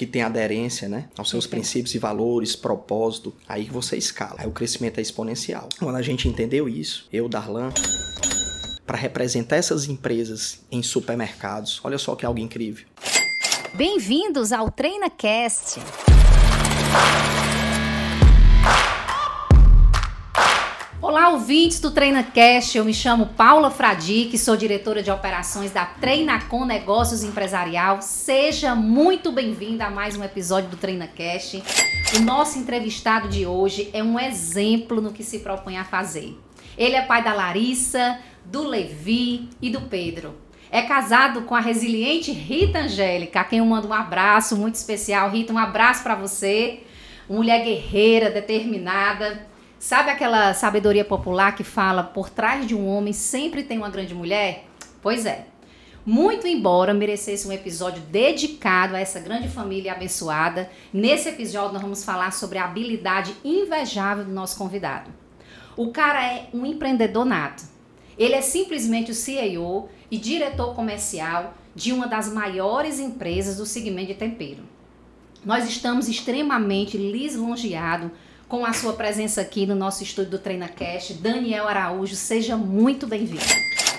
que tem aderência, né, aos seus Perfeito. princípios e valores, propósito, aí você escala. Aí o crescimento é exponencial. Quando a gente entendeu isso, eu, Darlan, para representar essas empresas em supermercados, olha só que algo incrível. Bem-vindos ao TreinaCast. Olá, ouvintes do TreinaCast. Eu me chamo Paula Fradique, sou diretora de operações da Treinacom Negócios Empresarial. Seja muito bem-vinda a mais um episódio do TreinaCast. O nosso entrevistado de hoje é um exemplo no que se propõe a fazer. Ele é pai da Larissa, do Levi e do Pedro. É casado com a resiliente Rita Angélica, a quem eu mando um abraço muito especial. Rita, um abraço para você. Mulher guerreira, determinada. Sabe aquela sabedoria popular que fala por trás de um homem sempre tem uma grande mulher? Pois é. Muito embora merecesse um episódio dedicado a essa grande família abençoada, nesse episódio nós vamos falar sobre a habilidade invejável do nosso convidado. O cara é um empreendedor nato. Ele é simplesmente o CEO e diretor comercial de uma das maiores empresas do segmento de tempero. Nós estamos extremamente lisonjeados com a sua presença aqui no nosso estúdio do TreinaCast. Daniel Araújo, seja muito bem-vindo.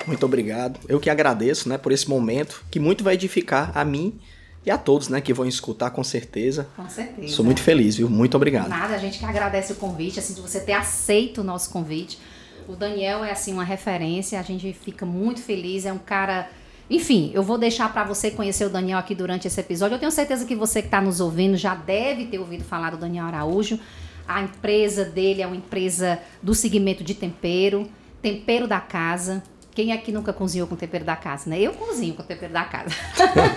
Muito obrigado. Eu que agradeço, né, por esse momento, que muito vai edificar a mim e a todos, né, que vão escutar com certeza. Com certeza. Sou muito feliz, viu? Muito obrigado. Nada, a gente que agradece o convite, assim, de você ter aceito o nosso convite. O Daniel é, assim, uma referência, a gente fica muito feliz, é um cara... Enfim, eu vou deixar para você conhecer o Daniel aqui durante esse episódio. Eu tenho certeza que você que está nos ouvindo já deve ter ouvido falar do Daniel Araújo. A empresa dele é uma empresa do segmento de tempero, tempero da casa. Quem aqui nunca cozinhou com tempero da casa, né? Eu cozinho com tempero da casa.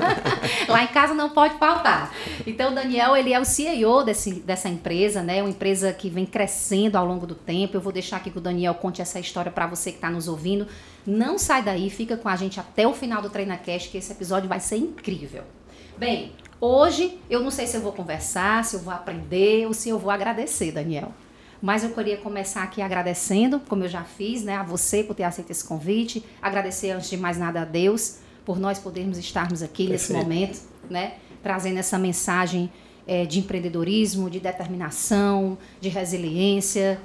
Lá em casa não pode faltar. Então, o Daniel, ele é o CEO desse, dessa empresa, né? Uma empresa que vem crescendo ao longo do tempo. Eu vou deixar aqui que o Daniel conte essa história para você que está nos ouvindo. Não sai daí, fica com a gente até o final do TreinaCast, que esse episódio vai ser incrível. Bem, hoje eu não sei se eu vou conversar, se eu vou aprender ou se eu vou agradecer, Daniel. Mas eu queria começar aqui agradecendo, como eu já fiz, né, a você por ter aceito esse convite. Agradecer, antes de mais nada, a Deus por nós podermos estarmos aqui nesse Perfeito. momento, né, trazendo essa mensagem eh, de empreendedorismo, de determinação, de resiliência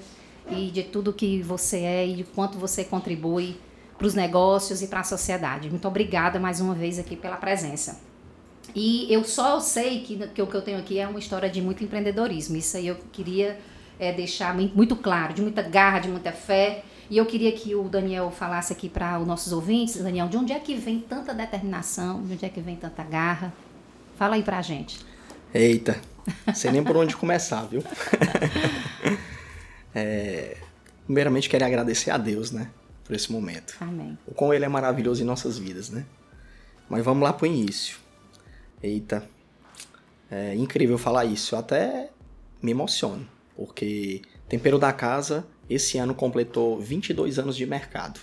e de tudo que você é e de quanto você contribui para os negócios e para a sociedade. Muito obrigada mais uma vez aqui pela presença. E eu só sei que, que o que eu tenho aqui é uma história de muito empreendedorismo. Isso aí eu queria é, deixar muito claro, de muita garra, de muita fé. E eu queria que o Daniel falasse aqui para os nossos ouvintes, Daniel, de onde é que vem tanta determinação, de onde é que vem tanta garra? Fala aí pra gente. Eita, sei nem por onde começar, viu? É, primeiramente, quero agradecer a Deus, né, por esse momento. Amém. O quão ele é maravilhoso em nossas vidas, né? Mas vamos lá pro início. Eita, é incrível falar isso. Eu até me emociono, porque Tempero da Casa esse ano completou 22 anos de mercado.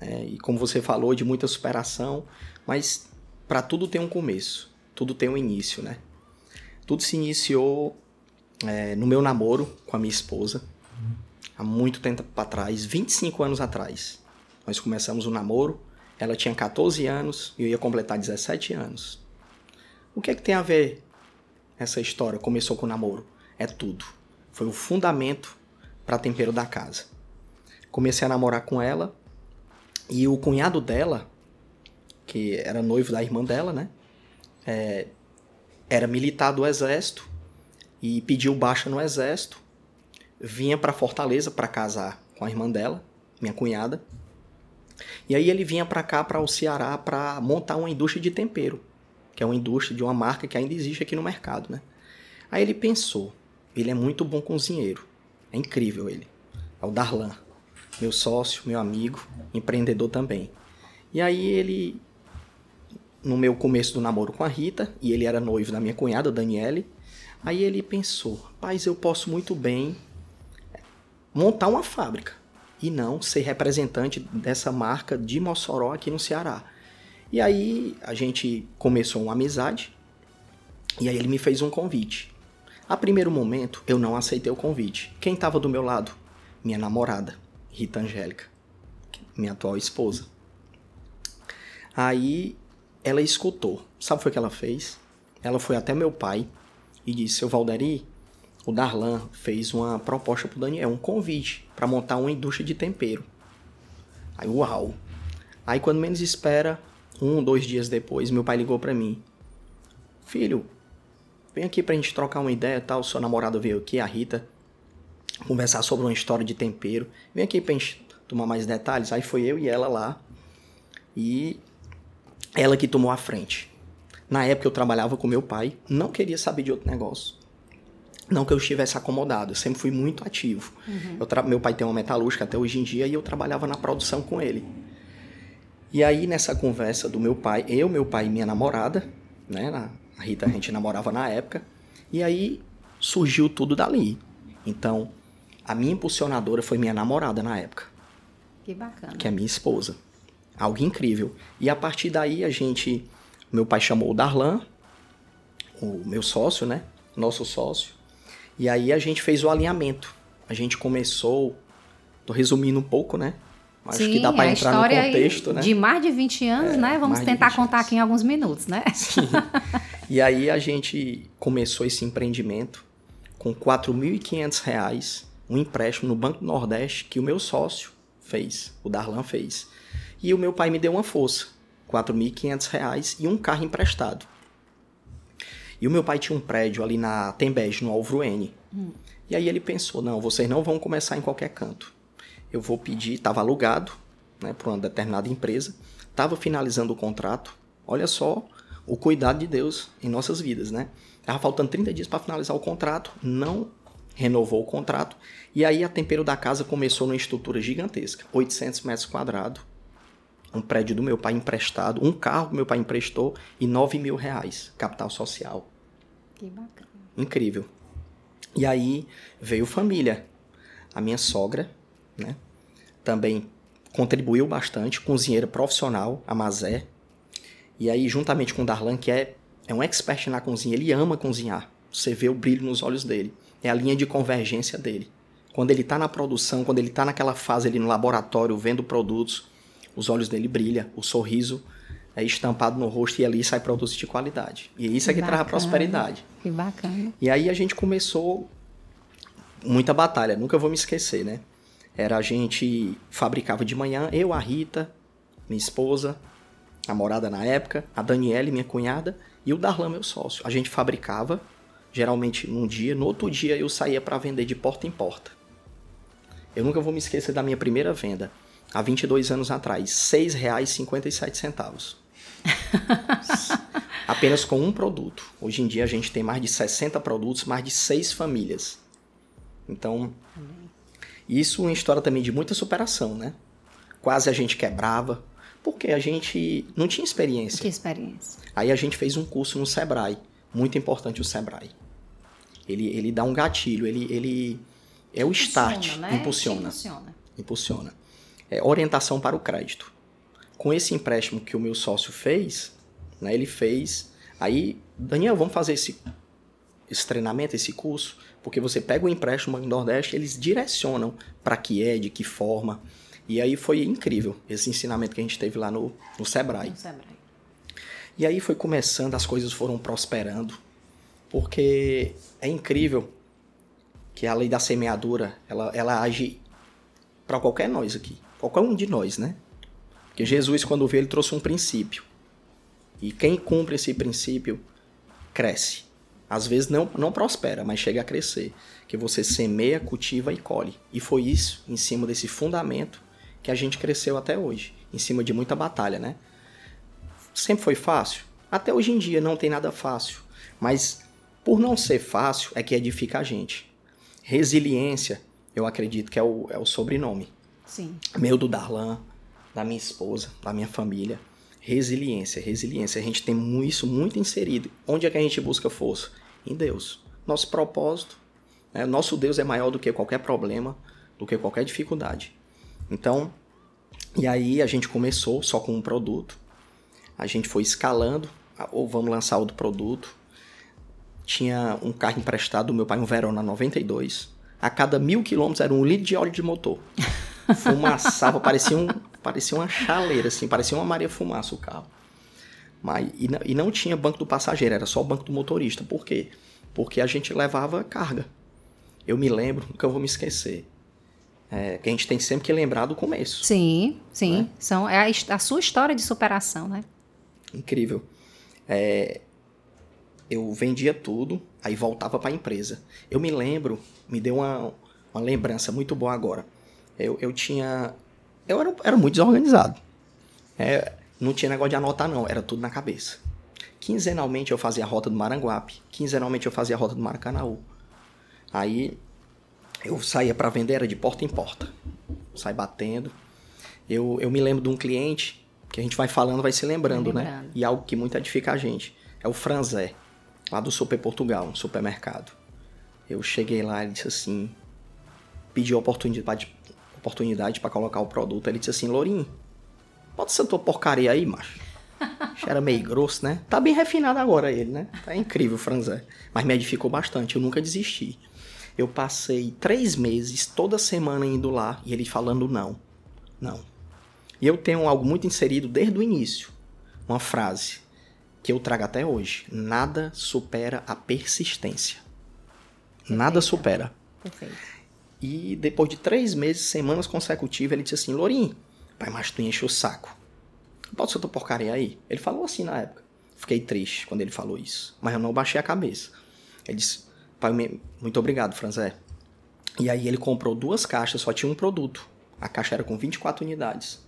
É, e como você falou, de muita superação, mas para tudo tem um começo, tudo tem um início, né? Tudo se iniciou é, no meu namoro com a minha esposa, há muito tempo atrás, 25 anos atrás. Nós começamos o namoro, ela tinha 14 anos e eu ia completar 17 anos. O que é que tem a ver essa história? Começou com o namoro? É tudo. Foi o fundamento para tempero da casa. Comecei a namorar com ela e o cunhado dela, que era noivo da irmã dela, né? É, era militar do exército e pediu baixa no exército. Vinha para Fortaleza para casar com a irmã dela, minha cunhada. E aí ele vinha para cá, para o Ceará, para montar uma indústria de tempero, que é uma indústria de uma marca que ainda existe aqui no mercado, né? Aí ele pensou, ele é muito bom cozinheiro, é incrível ele. É o Darlan, meu sócio, meu amigo, empreendedor também. E aí ele, no meu começo do namoro com a Rita, e ele era noivo da minha cunhada, Daniele, aí ele pensou, rapaz, eu posso muito bem montar uma fábrica e não ser representante dessa marca de Mossoró aqui no Ceará. E aí a gente começou uma amizade e aí ele me fez um convite. A primeiro momento eu não aceitei o convite. Quem estava do meu lado? Minha namorada, Rita Angélica, minha atual esposa. Aí ela escutou. Sabe o que ela fez? ela foi até meu pai e disse: Seu Valderi, o Darlan fez uma proposta pro Daniel, um convite para montar uma indústria de tempero. Aí, uau! Aí, quando menos espera, um, dois dias depois, meu pai ligou para mim: Filho, vem aqui pra gente trocar uma ideia tal. Sua namorada veio aqui, a Rita, conversar sobre uma história de tempero. Vem aqui pra gente tomar mais detalhes. Aí foi eu e ela lá. E ela que tomou a frente. Na época eu trabalhava com meu pai, não queria saber de outro negócio. Não que eu estivesse acomodado, eu sempre fui muito ativo. Uhum. Meu pai tem uma metalúrgica até hoje em dia e eu trabalhava na produção com ele. E aí, nessa conversa do meu pai, eu, meu pai e minha namorada, né? A Rita, a gente namorava na época. E aí surgiu tudo dali. Então, a minha impulsionadora foi minha namorada na época. Que bacana. Que é minha esposa. Algo incrível. E a partir daí a gente. Meu pai chamou o Darlan, o meu sócio, né? Nosso sócio. E aí a gente fez o alinhamento. A gente começou. Tô resumindo um pouco, né? Acho Sim, que dá para entrar no contexto, né? De mais de 20 anos, é, né? Vamos tentar contar aqui em alguns minutos, né? Sim. e aí a gente começou esse empreendimento com R$ 4.500, um empréstimo no Banco do Nordeste que o meu sócio fez, o Darlan fez. E o meu pai me deu uma força, R$ 4.500 e um carro emprestado. E o meu pai tinha um prédio ali na Tembege, no Alvro N. Hum. E aí ele pensou, não, vocês não vão começar em qualquer canto. Eu vou pedir, estava alugado né, para uma determinada empresa, estava finalizando o contrato. Olha só o cuidado de Deus em nossas vidas, né? Tava faltando 30 dias para finalizar o contrato, não renovou o contrato. E aí a Tempero da Casa começou numa estrutura gigantesca, 800 metros quadrados, um prédio do meu pai emprestado, um carro que meu pai emprestou e 9 mil reais, capital social. Que bacana. Incrível. E aí veio família. A minha sogra, né? Também contribuiu bastante, cozinheira profissional, a Mazé. E aí, juntamente com o Darlan, que é, é um expert na cozinha, ele ama cozinhar. Você vê o brilho nos olhos dele. É a linha de convergência dele. Quando ele está na produção, quando ele está naquela fase ali no laboratório, vendo produtos, os olhos dele brilham, o sorriso é estampado no rosto e ali sai produtos de qualidade. E isso é que, que traz a prosperidade. Que bacana. E aí a gente começou muita batalha, nunca vou me esquecer, né? Era a gente fabricava de manhã, eu, a Rita, minha esposa, namorada na época, a Daniele, minha cunhada, e o Darlan, meu sócio. A gente fabricava, geralmente num dia, no outro dia eu saía para vender de porta em porta. Eu nunca vou me esquecer da minha primeira venda, há 22 anos atrás, R$ 6,57. Apenas com um produto. Hoje em dia a gente tem mais de 60 produtos, mais de 6 famílias. Então, isso é uma história também de muita superação, né? Quase a gente quebrava, porque a gente não tinha experiência. Não tinha experiência. Aí a gente fez um curso no Sebrae, muito importante o Sebrae. Ele, ele dá um gatilho, ele, ele é o impulsiona, start, né? impulsiona. Impulsiona. impulsiona. É orientação para o crédito. Com esse empréstimo que o meu sócio fez, né, ele fez. Aí, Daniel, vamos fazer esse, esse treinamento, esse curso? Porque você pega o empréstimo do Nordeste, eles direcionam para que é, de que forma. E aí foi incrível esse ensinamento que a gente teve lá no, no Sebrae. No Sebrae. E aí foi começando, as coisas foram prosperando. Porque é incrível que a lei da semeadura, ela, ela age para qualquer nós aqui. Qualquer um de nós, né? Porque Jesus, quando veio, ele trouxe um princípio. E quem cumpre esse princípio, cresce. Às vezes não, não prospera, mas chega a crescer. Que você semeia, cultiva e colhe. E foi isso, em cima desse fundamento, que a gente cresceu até hoje. Em cima de muita batalha, né? Sempre foi fácil? Até hoje em dia não tem nada fácil. Mas por não ser fácil é que edifica a gente. Resiliência, eu acredito que é o, é o sobrenome. Sim. Meu do Darlan, da minha esposa, da minha família. Resiliência, resiliência. A gente tem isso muito inserido. Onde é que a gente busca força? Em Deus. Nosso propósito, né? nosso Deus é maior do que qualquer problema, do que qualquer dificuldade. Então, e aí a gente começou só com um produto, a gente foi escalando, ou vamos lançar outro produto. Tinha um carro emprestado do meu pai, um Verona 92. A cada mil quilômetros era um litro de óleo de motor. Fumaçava, parecia, um, parecia uma chaleira, assim, parecia uma Maria Fumaça o carro. Mas, e, não, e não tinha banco do passageiro, era só o banco do motorista. Por quê? Porque a gente levava carga. Eu me lembro, nunca vou me esquecer. É, que a gente tem sempre que lembrar do começo. Sim, sim. Né? São, é a, a, sua história de superação, né? Incrível. É, eu vendia tudo, aí voltava para a empresa. Eu me lembro, me deu uma, uma lembrança muito boa agora. Eu, eu tinha. Eu era, era muito desorganizado. É, não tinha negócio de anotar, não, era tudo na cabeça. Quinzenalmente eu fazia a rota do Maranguape, quinzenalmente eu fazia a rota do Maracanaú. Aí eu saía para vender, era de porta em porta. Sai batendo. Eu, eu me lembro de um cliente, que a gente vai falando, vai se lembrando, né? lembrando. né? E algo que muito edifica a gente. É o Franzé, lá do Super Portugal, um supermercado. Eu cheguei lá, ele disse assim, pediu oportunidade, oportunidade para colocar o produto. Ele disse assim, Lourinho, bota essa tua porcaria aí, macho. Era meio grosso, né? Tá bem refinado agora ele, né? Tá incrível Franzé. Mas me edificou bastante, eu nunca desisti. Eu passei três meses, toda semana indo lá, e ele falando não. Não. E eu tenho algo muito inserido desde o início. Uma frase que eu trago até hoje. Nada supera a persistência. Perfeito. Nada supera. Perfeito. E depois de três meses, semanas consecutivas, ele disse assim, Lorim, pai, mas tu enche o saco. Bota tua porcaria aí. Ele falou assim na época. Fiquei triste quando ele falou isso. Mas eu não baixei a cabeça. Ele disse, pai, muito obrigado, Franzé. E aí ele comprou duas caixas, só tinha um produto. A caixa era com 24 unidades.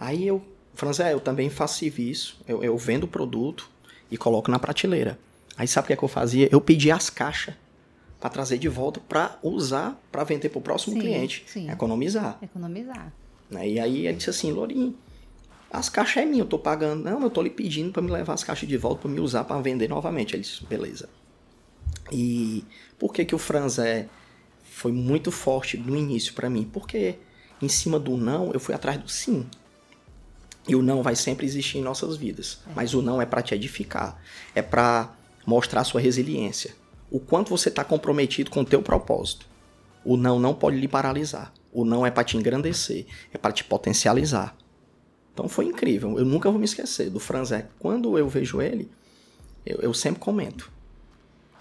Aí eu, Franzé, eu também faço serviço. Eu, eu vendo o produto e coloco na prateleira. Aí sabe o que, é que eu fazia? Eu pedi as caixas para trazer de volta para usar para vender para o próximo sim, cliente. Sim. Economizar. Economizar. Né? E aí ele disse assim, Lourinho, as caixas é minha, eu tô pagando. Não, eu tô lhe pedindo para me levar as caixas de volta para me usar para vender novamente. Ele disse, beleza. E por que que o Franzé foi muito forte no início para mim? Porque em cima do não, eu fui atrás do sim. E o não vai sempre existir em nossas vidas, é. mas o não é para te edificar, é para mostrar sua resiliência o quanto você está comprometido com o teu propósito. O não não pode lhe paralisar. O não é para te engrandecer, é para te potencializar. Então foi incrível. Eu nunca vou me esquecer do Franzé. Quando eu vejo ele, eu, eu sempre comento.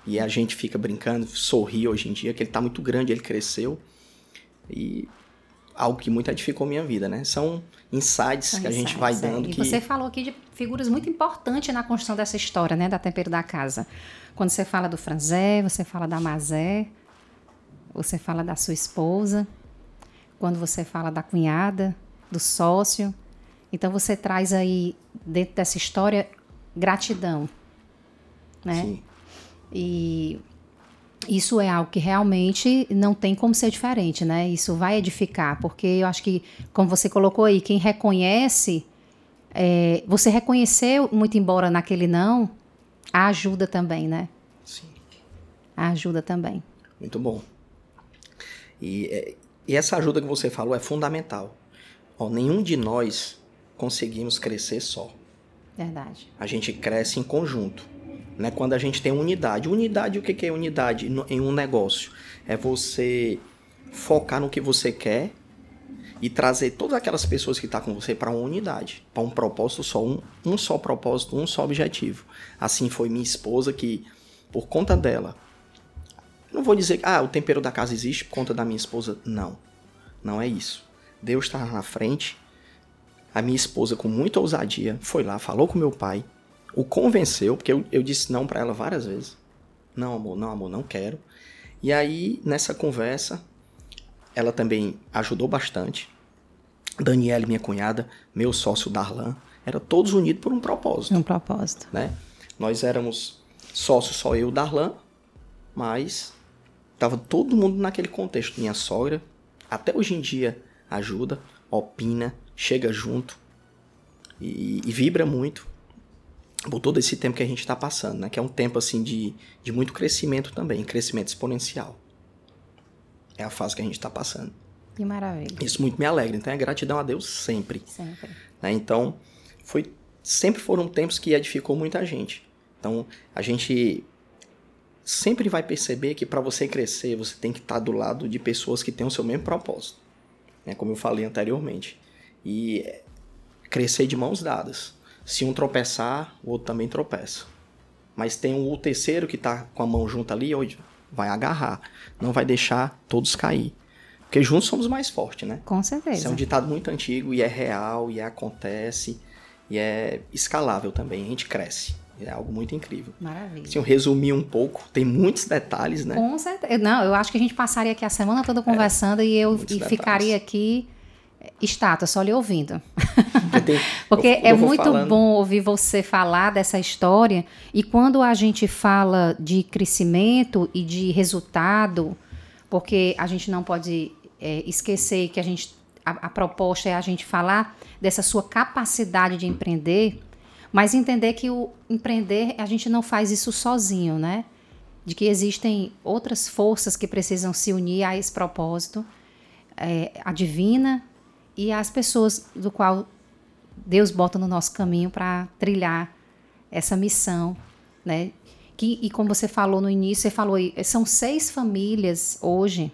E a gente fica brincando, sorri hoje em dia, que ele está muito grande, ele cresceu. E algo que muito edificou minha vida, né? São insights São que a gente vai dando. É. E que... você falou aqui de figuras muito importantes na construção dessa história, né? Da Tempero da Casa. Quando você fala do Franzé, você fala da Mazé, você fala da sua esposa, quando você fala da cunhada, do sócio. Então você traz aí, dentro dessa história, gratidão. Né? Sim. E isso é algo que realmente não tem como ser diferente, né? Isso vai edificar, porque eu acho que, como você colocou aí, quem reconhece, é, você reconheceu, muito embora naquele não, a ajuda também, né? Sim. A ajuda também. Muito bom. E, é, e essa ajuda que você falou é fundamental. Ó, nenhum de nós conseguimos crescer só. Verdade. A gente cresce em conjunto. Né? Quando a gente tem unidade. Unidade, o que é unidade em um negócio? É você focar no que você quer e trazer todas aquelas pessoas que estão tá com você para uma unidade, para um propósito só, um, um só propósito, um só objetivo. Assim foi minha esposa que, por conta dela, não vou dizer que ah, o tempero da casa existe por conta da minha esposa. Não, não é isso. Deus está na frente. A minha esposa, com muita ousadia, foi lá, falou com meu pai, o convenceu, porque eu, eu disse não para ela várias vezes. Não, amor, não, amor, não quero. E aí, nessa conversa, ela também ajudou bastante. Daniela, minha cunhada, meu sócio Darlan, era todos unidos por um propósito. Um propósito. Né? Nós éramos sócios, só eu e Darlan, mas tava todo mundo naquele contexto. Minha sogra, até hoje em dia, ajuda, opina, chega junto e, e vibra muito por todo esse tempo que a gente está passando, né? Que é um tempo assim de, de muito crescimento também, crescimento exponencial. É a fase que a gente está passando. Que maravilha. Isso muito me alegra. Então é gratidão a Deus sempre. Sempre. Né? Então, foi, sempre foram tempos que edificou muita gente. Então, a gente sempre vai perceber que para você crescer, você tem que estar tá do lado de pessoas que têm o seu mesmo propósito. Né? Como eu falei anteriormente. E crescer de mãos dadas. Se um tropeçar, o outro também tropeça. Mas tem o terceiro que está com a mão junta ali, hoje vai agarrar. Não vai deixar todos cair. Porque juntos somos mais fortes, né? Com certeza. Isso é um ditado muito antigo e é real, e acontece, e é escalável também. A gente cresce. É algo muito incrível. Maravilha. Se eu resumir um pouco, tem muitos detalhes, né? Com certeza. Não, eu acho que a gente passaria aqui a semana toda conversando é, e eu e ficaria aqui estátua, só lhe ouvindo. Porque eu, eu é muito falando. bom ouvir você falar dessa história e quando a gente fala de crescimento e de resultado, porque a gente não pode é, esquecer que a gente a, a proposta é a gente falar dessa sua capacidade de empreender mas entender que o empreender, a gente não faz isso sozinho, né? De que existem outras forças que precisam se unir a esse propósito, é, a divina e as pessoas do qual Deus bota no nosso caminho para trilhar essa missão, né? Que, e como você falou no início, você falou, são seis famílias hoje.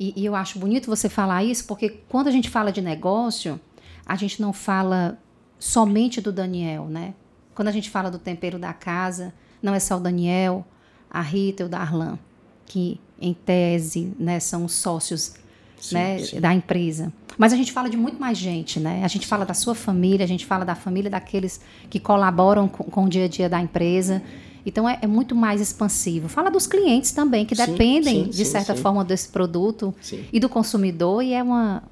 E, e eu acho bonito você falar isso, porque quando a gente fala de negócio, a gente não fala somente do Daniel, né? Quando a gente fala do tempero da casa, não é só o Daniel, a Rita e o Darlan, que em tese né, são os sócios sim, né, sim. da empresa. Mas a gente fala de muito mais gente, né? A gente fala da sua família, a gente fala da família daqueles que colaboram com, com o dia a dia da empresa. Então é, é, muito mais expansivo. Fala dos clientes também, que sim, dependem, de certa forma, desse produto e do consumidor, e é, uma,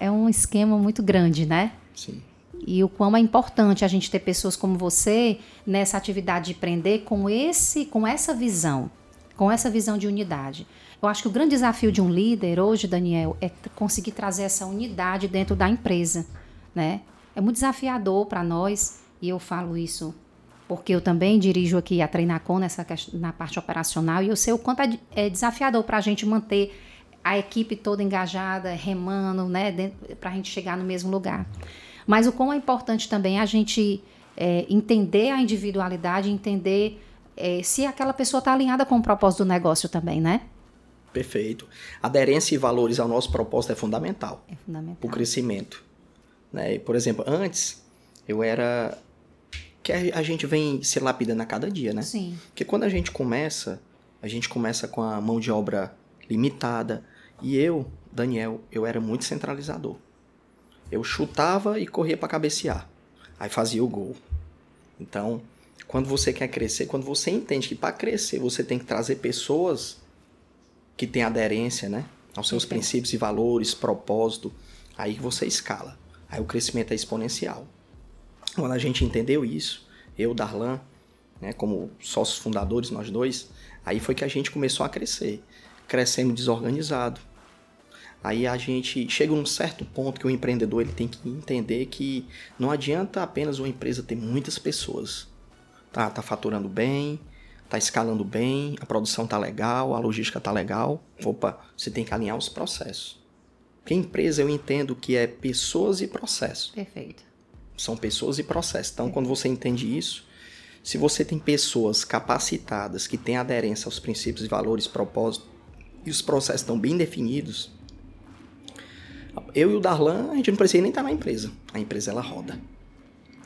é um esquema muito grande, né? Sim e o quão é importante a gente ter pessoas como você nessa atividade de empreender com esse, com essa visão, com essa visão de unidade. Eu acho que o grande desafio de um líder hoje, Daniel, é conseguir trazer essa unidade dentro da empresa, né? É muito desafiador para nós e eu falo isso porque eu também dirijo aqui a Treinacom nessa na parte operacional e eu sei o quanto é, é desafiador para a gente manter a equipe toda engajada, remando, né, para a gente chegar no mesmo lugar. Mas o quão é importante também a gente é, entender a individualidade, entender é, se aquela pessoa está alinhada com o propósito do negócio também, né? Perfeito. Aderência e valores ao nosso propósito é fundamental. É fundamental. Para o crescimento. Né? Por exemplo, antes eu era. Que a gente vem se lapidando a cada dia, né? Sim. Porque quando a gente começa, a gente começa com a mão de obra limitada. E eu, Daniel, eu era muito centralizador. Eu chutava e corria para cabecear. Aí fazia o gol. Então, quando você quer crescer, quando você entende que para crescer você tem que trazer pessoas que têm aderência, né, aos seus princípios e valores, propósito, aí você escala. Aí o crescimento é exponencial. Quando a gente entendeu isso, eu, Darlan, né, como sócios fundadores, nós dois, aí foi que a gente começou a crescer. Crescendo desorganizado, Aí a gente chega num certo ponto que o empreendedor ele tem que entender que não adianta apenas uma empresa ter muitas pessoas. Tá, tá faturando bem, tá escalando bem, a produção tá legal, a logística tá legal. Opa, você tem que alinhar os processos. Porque empresa eu entendo que é pessoas e processos. Perfeito. São pessoas e processos. Então, Perfeito. quando você entende isso, se você tem pessoas capacitadas que têm aderência aos princípios e valores, propósitos, e os processos estão bem definidos, eu e o Darlan, a gente não precisa nem estar na empresa. A empresa ela roda.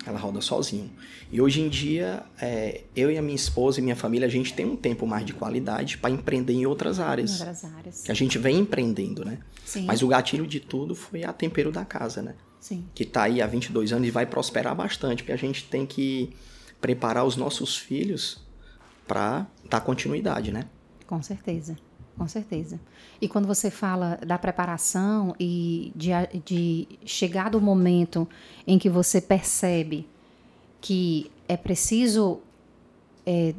Ela roda sozinho. E hoje em dia, é, eu e a minha esposa e minha família, a gente tem um tempo mais de qualidade para empreender em outras áreas. Em outras áreas. Que a gente vem empreendendo, né? Sim. Mas o gatilho de tudo foi a tempero da casa, né? Sim. Que está aí há 22 anos e vai prosperar bastante, porque a gente tem que preparar os nossos filhos para dar continuidade, né? Com certeza. Com certeza. E quando você fala da preparação e de, de chegar do momento em que você percebe que é preciso é,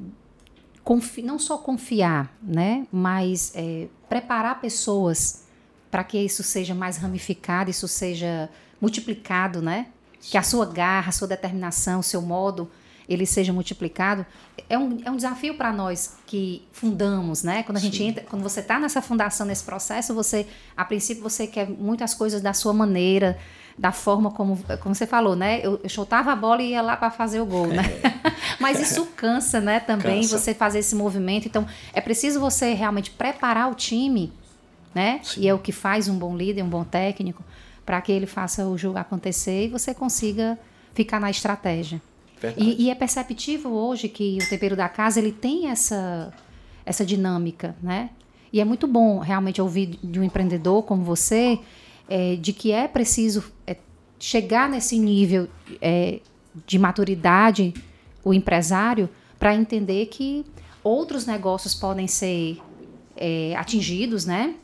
confi não só confiar, né, mas é, preparar pessoas para que isso seja mais ramificado, isso seja multiplicado, né? Que a sua garra, a sua determinação, o seu modo ele seja multiplicado, é um, é um desafio para nós que fundamos, né? Quando a gente entra, quando você está nessa fundação, nesse processo, você, a princípio, você quer muitas coisas da sua maneira, da forma como, como você falou, né? Eu, eu chutava a bola e ia lá para fazer o gol, né? É. Mas isso cansa, né? Também cansa. você fazer esse movimento. Então, é preciso você realmente preparar o time, né? Sim. E é o que faz um bom líder, um bom técnico, para que ele faça o jogo acontecer e você consiga ficar na estratégia. E, e, é perceptível hoje que o tempero da casa ele tem essa, essa dinâmica, né? E é muito bom realmente ouvir de um empreendedor como você é, de que é preciso é, chegar nesse nível é, de maturidade o empresário para entender que outros negócios podem ser é, atingidos, né?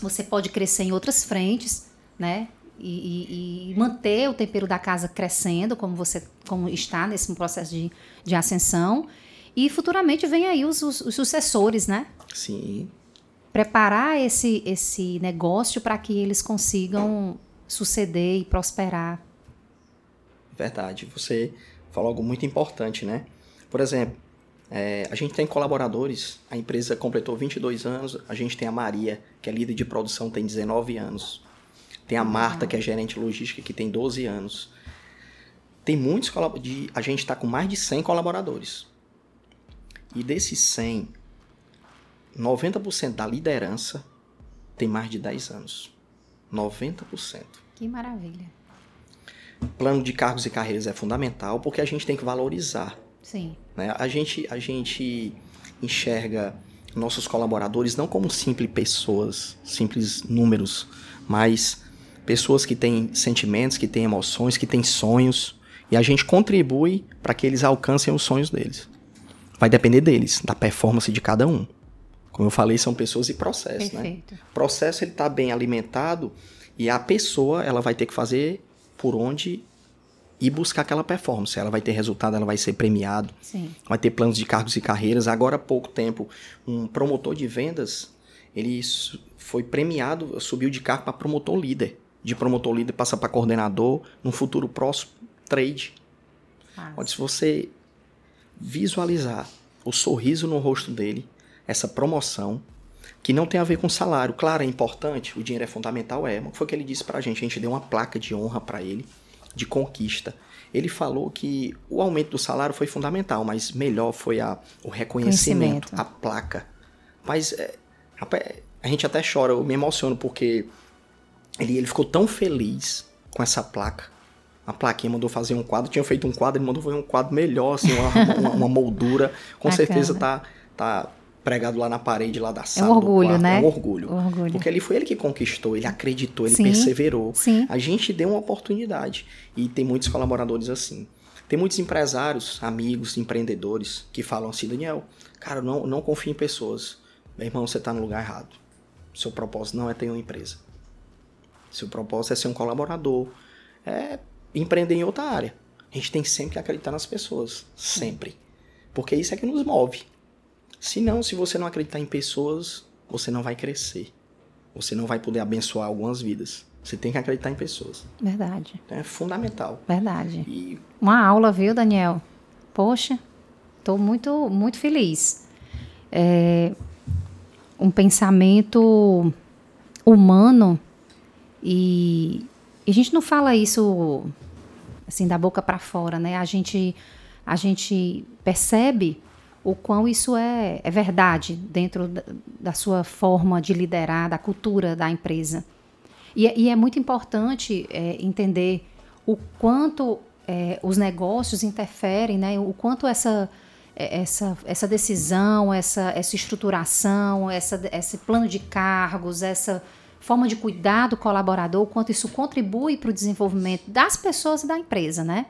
Você pode crescer em outras frentes, né? E, e, e, manter o tempero da casa crescendo, como você como está nesse processo de, de ascensão. E futuramente vem aí os, os, os sucessores, né? Sim. Preparar esse, esse negócio para que eles consigam suceder e prosperar. Verdade. Você falou algo muito importante, né? Por exemplo, é, a gente tem colaboradores, a empresa completou 22 anos, a gente tem a Maria, que é líder de produção, tem 19 anos. Tem a Marta, que é gerente logística, que tem 12 anos. Tem muitos de A gente está com mais de 100 colaboradores. E desses 100, 90% da liderança tem mais de 10 anos. 90%. Que maravilha. Plano de cargos e carreiras é fundamental porque a gente tem que valorizar Sim. Né? A, gente, a gente enxerga nossos colaboradores não como simples pessoas, simples números, mas pessoas que têm sentimentos, que têm emoções, que têm sonhos, e a gente contribui para que eles alcancem os sonhos deles. Vai depender deles, da performance de cada um. Como eu falei, são pessoas e processos, né? O processo ele está bem alimentado e a pessoa ela vai ter que fazer por onde e buscar aquela performance. Ela vai ter resultado, ela vai ser premiado, Sim. vai ter planos de cargos e carreiras. Agora há pouco tempo, um promotor de vendas, ele foi premiado, subiu de cargo para promotor líder. De promotor líder passa para coordenador, no futuro próximo, trade. Ah, Onde se você visualizar o sorriso no rosto dele, essa promoção, que não tem a ver com salário. Claro, é importante, o dinheiro é fundamental, é. Mas foi o que ele disse pra gente. A gente deu uma placa de honra para ele de conquista. Ele falou que o aumento do salário foi fundamental, mas melhor foi a, o reconhecimento, a placa. Mas é, rapaz, a gente até chora, eu me emociono porque ele, ele ficou tão feliz com essa placa. A plaquinha mandou fazer um quadro, tinha feito um quadro, ele mandou fazer um quadro melhor, assim, uma, uma, uma moldura. Com Bacana. certeza tá, tá pregado lá na parede lá da sala. É um orgulho, quarto. né? É um orgulho. orgulho. Porque ele foi ele que conquistou, ele acreditou, ele Sim, perseverou. Sim. A gente deu uma oportunidade. E tem muitos colaboradores assim. Tem muitos empresários, amigos, empreendedores que falam assim, Daniel, cara, não, não confio em pessoas. Meu irmão, você está no lugar errado. Seu propósito não é ter uma empresa. Seu propósito é ser um colaborador. É empreender em outra área. A gente tem sempre que acreditar nas pessoas. Sempre. Porque isso é que nos move. Se não, se você não acreditar em pessoas, você não vai crescer. Você não vai poder abençoar algumas vidas. Você tem que acreditar em pessoas. Verdade. Então é fundamental. Verdade. E Uma aula, viu, Daniel? Poxa, estou muito, muito feliz. É um pensamento humano e, e a gente não fala isso assim da boca para fora, né? A gente a gente percebe o quão isso é, é verdade dentro da, da sua forma de liderar, da cultura da empresa. E, é- e é muito importante é, entender o quanto é, os negócios interferem, né? o quanto essa, é, essa, essa decisão, essa, essa estruturação, essa, esse plano de cargos, essa forma de cuidar do colaborador, o quanto isso contribui para o desenvolvimento das pessoas e da empresa, né?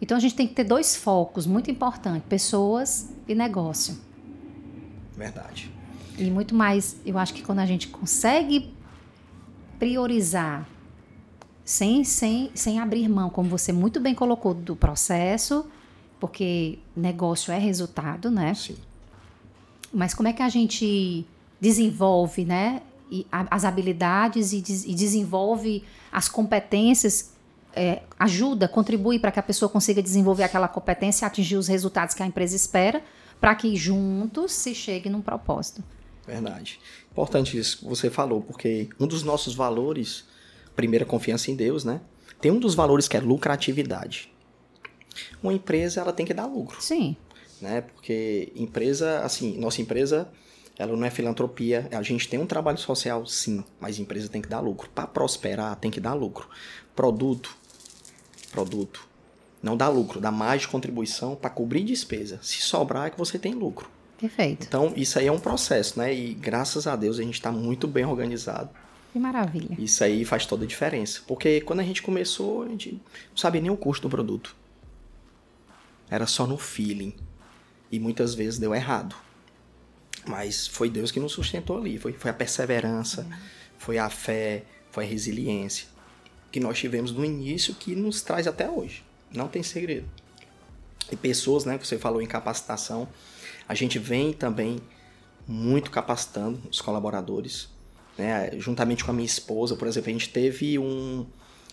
Então a gente tem que ter dois focos muito importantes: pessoas e negócio. verdade. E muito mais, eu acho que quando a gente consegue priorizar sem, sem, sem abrir mão, como você muito bem colocou, do processo, porque negócio é resultado, né? Sim. Mas como é que a gente desenvolve, né? E a- as habilidades e, des- e desenvolve as competências, é, ajuda, contribui para que a pessoa consiga desenvolver aquela competência e atingir os resultados que a empresa espera, para que juntos se chegue num propósito. Verdade. Importante isso que você falou, porque um dos nossos valores, primeiro, a confiança em Deus, né? Tem um dos valores que é lucratividade. Uma empresa, ela tem que dar lucro, Sim, né? Porque empresa, assim, nossa empresa, ela não é filantropia. A gente tem um trabalho social, sim, mas empresa tem que dar lucro. Para prosperar, tem que dar lucro. Produto, produto. Não dá lucro, dá mais de contribuição para cobrir despesa. Se sobrar é que você tem lucro. Perfeito. Então, isso aí é um processo, né? E graças a Deus a gente está muito bem organizado. Que maravilha. Isso aí faz toda a diferença. Porque quando a gente começou, a gente não sabia nem o custo do produto. Era só no feeling. E muitas vezes deu errado. Mas foi Deus que nos sustentou ali. Foi, foi a perseverança, é. foi a fé, foi a resiliência que nós tivemos no início que nos traz até hoje. Não tem segredo. E pessoas, né, que você falou em capacitação, a gente vem também muito capacitando os colaboradores, né, juntamente com a minha esposa, por exemplo, a gente teve um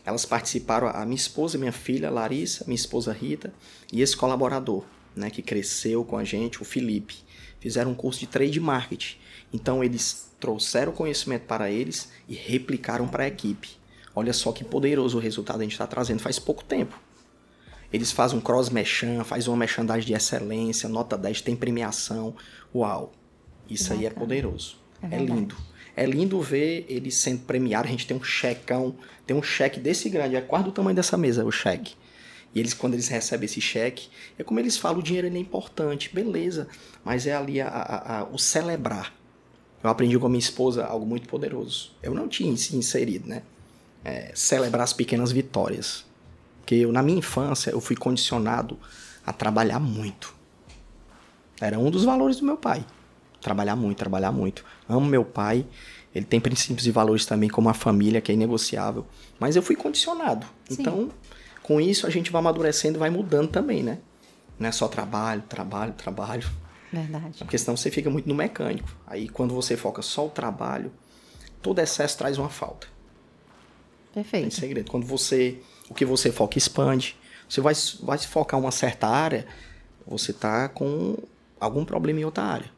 elas participaram, a minha esposa, minha filha Larissa, minha esposa Rita e esse colaborador, né, que cresceu com a gente, o Felipe, fizeram um curso de trade marketing. Então eles trouxeram conhecimento para eles e replicaram para a equipe. Olha só que poderoso o resultado a gente está trazendo faz pouco tempo. Eles fazem um cross-mechan, faz uma merchandising de excelência, nota 10, tem premiação. Uau! Isso aí é poderoso. É, é lindo. É lindo ver eles sendo premiados. A gente tem um checão, tem um cheque desse grande, é quase do tamanho dessa mesa o cheque. E eles, quando eles recebem esse cheque, é como eles falam, o dinheiro é importante, beleza. Mas é ali a, a, a, o celebrar. Eu aprendi com a minha esposa algo muito poderoso. Eu não tinha inserido, né? É, celebrar as pequenas vitórias. Porque eu, na minha infância, eu fui condicionado a trabalhar muito. Era um dos valores do meu pai. Trabalhar muito, trabalhar muito. Amo meu pai. Ele tem princípios e valores também, como a família, que é inegociável. Mas eu fui condicionado. Sim. Então, com isso, a gente vai amadurecendo e vai mudando também, né? Não é só trabalho, trabalho, trabalho. Verdade. Porque senão você fica muito no mecânico. Aí, quando você foca só o trabalho, todo excesso traz uma falta. Perfeito. Tem segredo. Quando você o que você foca expande. Você vai, vai focar uma certa área, você está com algum problema em outra área.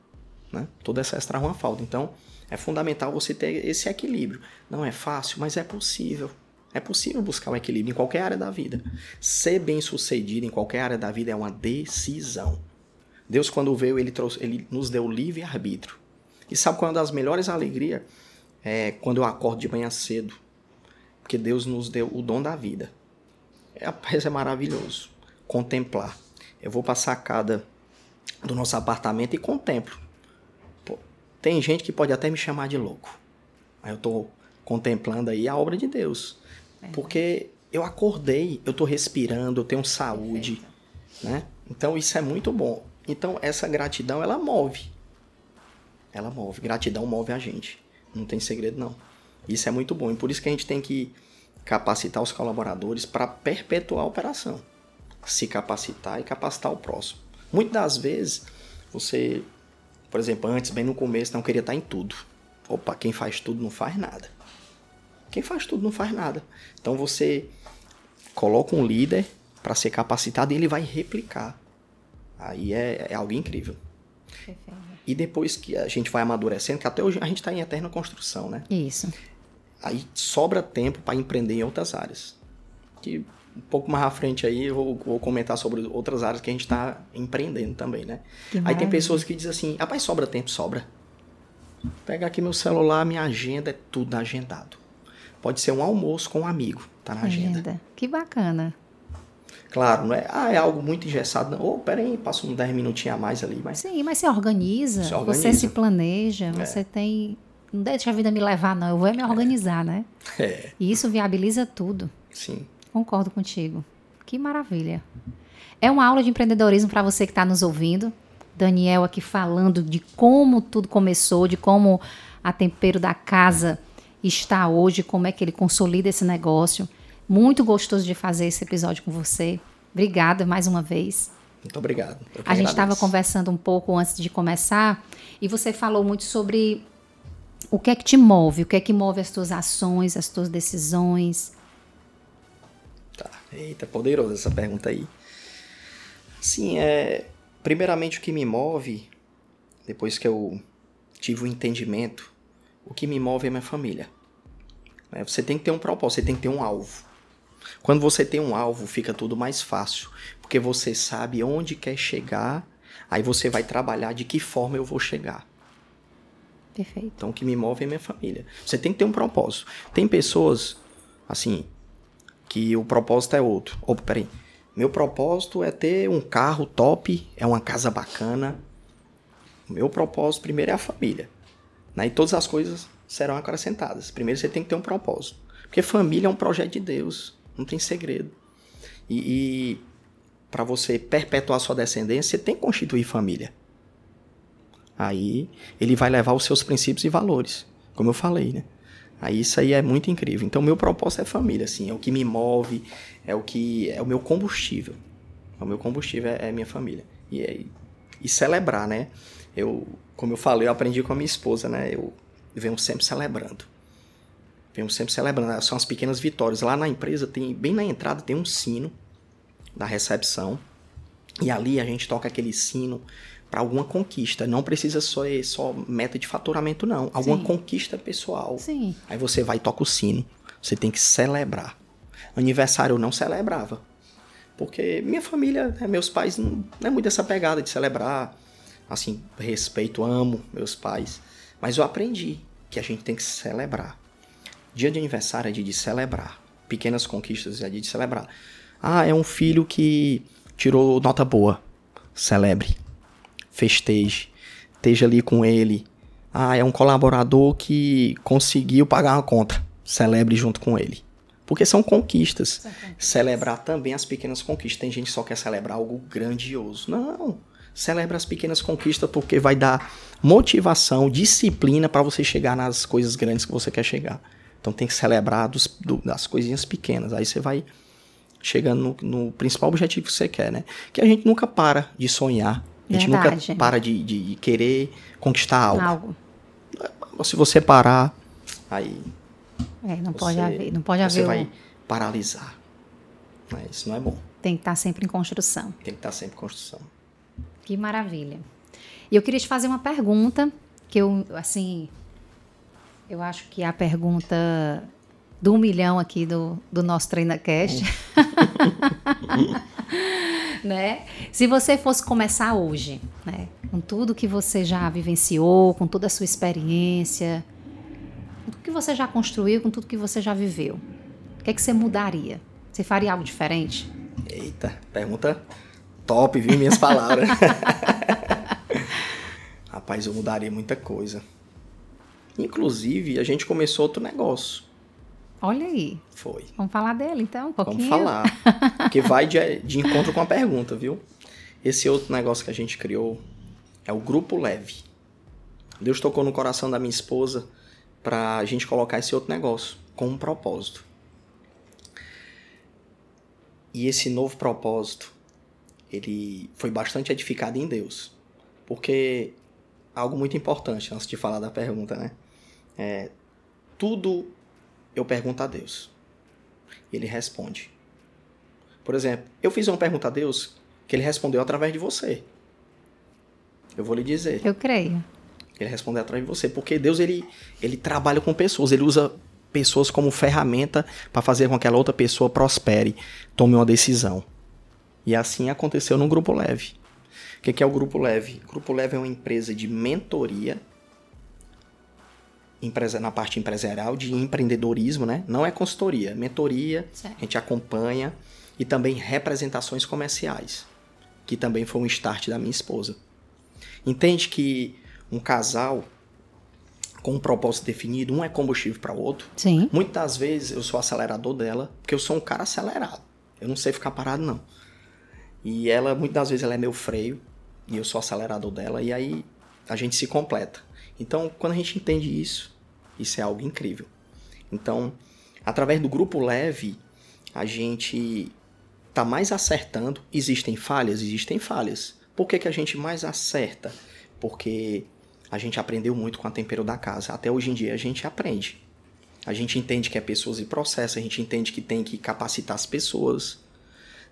Né? Todo excesso traz uma falta. Então, é fundamental você ter esse equilíbrio. Não é fácil, mas é possível. É possível buscar um equilíbrio em qualquer área da vida. Ser bem sucedido em qualquer área da vida é uma decisão. Deus, quando veio, ele, trouxe, ele nos deu livre arbítrio. E sabe qual é uma das melhores alegrias? É quando eu acordo de manhã cedo. Porque Deus nos deu o dom da vida. É, rapaz, é maravilhoso. Contemplar. Eu vou para a sacada do nosso apartamento e contemplo. Pô, tem gente que pode até me chamar de louco. Mas eu estou contemplando aí a obra de Deus. É. Porque eu acordei, eu estou respirando, eu tenho saúde. Né? Então isso é muito bom. Então essa gratidão, ela move. Ela move. Gratidão move a gente. Não tem segredo, não. Isso é muito bom. E por isso que a gente tem que capacitar os colaboradores para perpetuar a operação. Se capacitar e capacitar o próximo. Muitas das vezes, você, por exemplo, antes, bem no começo, não queria estar em tudo. Opa, quem faz tudo não faz nada. Quem faz tudo não faz nada. Então você coloca um líder para ser capacitado e ele vai replicar. Aí é, é algo incrível. Perfeito. E depois que a gente vai amadurecendo, que até hoje a gente está em eterna construção, né? Isso. Aí sobra tempo para empreender em outras áreas. Que um pouco mais à frente aí eu vou, vou comentar sobre outras áreas que a gente está empreendendo também, né? aí tem pessoas que dizem assim, rapaz, sobra tempo, sobra. Pegar aqui meu celular, minha agenda, é tudo agendado. Pode ser um almoço com um amigo, tá na agenda. agenda. Que bacana. Claro, não é, ah, é algo muito engessado. Ou, oh, peraí, passa uns 10 minutinhos a mais ali. Mas... Sim, mas você organiza, se organiza. você se planeja, é. você tem não deixa a vida me levar, não. Eu vou me organizar, né? É. E isso viabiliza tudo. Sim. Concordo contigo. Que maravilha. É uma aula de empreendedorismo para você que está nos ouvindo. Daniel aqui falando de como tudo começou, de como a Tempero da Casa está hoje, como é que ele consolida esse negócio. Muito gostoso de fazer esse episódio com você. Obrigada mais uma vez. Muito obrigado. A gente estava conversando um pouco antes de começar e você falou muito sobre o que é que te move? O que é que move as tuas ações, as tuas decisões? Tá, eita, poderosa essa pergunta aí. Sim, é. Primeiramente, o que me move, depois que eu tive o um entendimento, o que me move é minha família. É, você tem que ter um propósito, você tem que ter um alvo. Quando você tem um alvo, fica tudo mais fácil, porque você sabe onde quer chegar, aí você vai trabalhar de que forma eu vou chegar. Perfeito. Então, o que me move é minha família. Você tem que ter um propósito. Tem pessoas, assim, que o propósito é outro. Opa, peraí. Meu propósito é ter um carro top, é uma casa bacana. Meu propósito primeiro é a família. Né? E todas as coisas serão acrescentadas. Primeiro você tem que ter um propósito. Porque família é um projeto de Deus, não tem segredo. E, e para você perpetuar sua descendência, você tem que constituir família. Aí ele vai levar os seus princípios e valores, como eu falei, né? Aí isso aí é muito incrível. Então meu propósito é família, assim, é o que me move, é o que é o meu combustível. O meu combustível é, é minha família. E, é, e celebrar, né? Eu, como eu falei, eu aprendi com a minha esposa, né? Eu venho sempre celebrando. Venho sempre celebrando. São as pequenas vitórias. Lá na empresa tem, bem na entrada tem um sino da recepção. E ali a gente toca aquele sino para alguma conquista. Não precisa só só meta de faturamento, não. Alguma Sim. conquista pessoal. Sim. Aí você vai e toca o sino. Você tem que celebrar. Aniversário eu não celebrava. Porque minha família, né, meus pais, não, não é muito essa pegada de celebrar. Assim, respeito, amo meus pais. Mas eu aprendi que a gente tem que celebrar. Dia de aniversário é dia de celebrar. Pequenas conquistas é dia de celebrar. Ah, é um filho que tirou nota boa. Celebre festeje, esteja ali com ele. Ah, é um colaborador que conseguiu pagar uma conta, celebre junto com ele. Porque são conquistas. Celebrar também as pequenas conquistas. Tem gente que só quer celebrar algo grandioso. Não. Celebra as pequenas conquistas porque vai dar motivação, disciplina para você chegar nas coisas grandes que você quer chegar. Então tem que celebrar dos, do, das coisinhas pequenas. Aí você vai chegando no, no, principal objetivo que você quer, né? Que a gente nunca para de sonhar. A gente Verdade. nunca para de, de, querer conquistar algo. algo. Se você parar, aí. É, não pode haver. Não pode você haver. Você vai paralisar. Isso não é bom. Tem que estar sempre em construção. Tem que estar sempre em construção. Que maravilha. E eu queria te fazer uma pergunta que eu, assim, eu acho que é a pergunta do milhão aqui do, do nosso TreinaCast. né? Se você fosse começar hoje, né? Com tudo que você já vivenciou, com toda a sua experiência, com tudo que você já construiu, com tudo que você já viveu, o que é que você mudaria? Você faria algo diferente? Eita, pergunta top, viu? Minhas palavras. Rapaz, eu mudaria muita coisa. Inclusive, a gente começou outro negócio. Olha aí. Foi. Vamos falar dele então, um pouquinho? Vamos falar. Porque vai de, de encontro com a pergunta, viu? Esse outro negócio que a gente criou é o Grupo Leve. Deus tocou no coração da minha esposa para a gente colocar esse outro negócio com um propósito. E esse novo propósito, ele foi bastante edificado em Deus. Porque algo muito importante, antes de falar da pergunta, né? É, tudo eu pergunto a Deus. Ele responde. Por exemplo, eu fiz uma pergunta a Deus que ele respondeu através de você. Eu vou lhe dizer. Eu creio. Ele respondeu através de você, porque Deus ele, ele trabalha com pessoas, ele usa pessoas como ferramenta para fazer com que aquela outra pessoa prospere, tome uma decisão. E assim aconteceu no Grupo Leve. O que é o Grupo Leve? O Grupo Leve é uma empresa de mentoria na parte empresarial de empreendedorismo, né? Não é consultoria, é mentoria, certo. a gente acompanha e também representações comerciais, que também foi um start da minha esposa. Entende que um casal com um propósito definido, um é combustível para o outro. Sim. Muitas vezes eu sou acelerador dela, porque eu sou um cara acelerado. Eu não sei ficar parado não. E ela muitas das vezes ela é meu freio e eu sou acelerador dela e aí a gente se completa. Então, quando a gente entende isso, isso é algo incrível. Então, através do grupo leve, a gente está mais acertando. Existem falhas? Existem falhas. Por que, que a gente mais acerta? Porque a gente aprendeu muito com a tempero da casa. Até hoje em dia a gente aprende. A gente entende que é pessoas e processo, a gente entende que tem que capacitar as pessoas.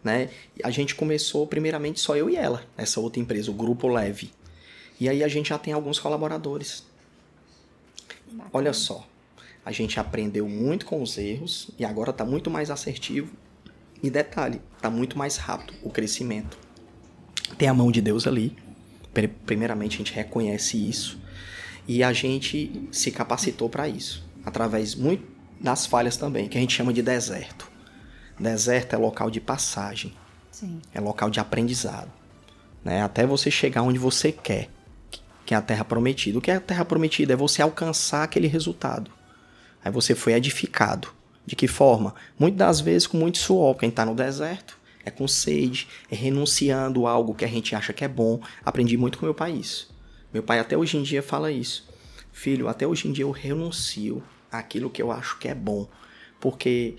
Né? A gente começou primeiramente só eu e ela, essa outra empresa, o Grupo Leve. E aí a gente já tem alguns colaboradores. Bacana. Olha só, a gente aprendeu muito com os erros e agora está muito mais assertivo. E detalhe, está muito mais rápido o crescimento. Tem a mão de Deus ali. Primeiramente, a gente reconhece isso. E a gente se capacitou para isso. Através muito das falhas também, que a gente chama de deserto. Deserto é local de passagem. Sim. É local de aprendizado. Né? Até você chegar onde você quer, que é a terra prometida. O que é a terra prometida? É você alcançar aquele resultado. Aí você foi edificado. De que forma? Muitas das vezes com muito suor. Quem está no deserto é com sede, é renunciando algo que a gente acha que é bom. Aprendi muito com meu pai isso. Meu pai até hoje em dia fala isso. Filho, até hoje em dia eu renuncio àquilo que eu acho que é bom. Porque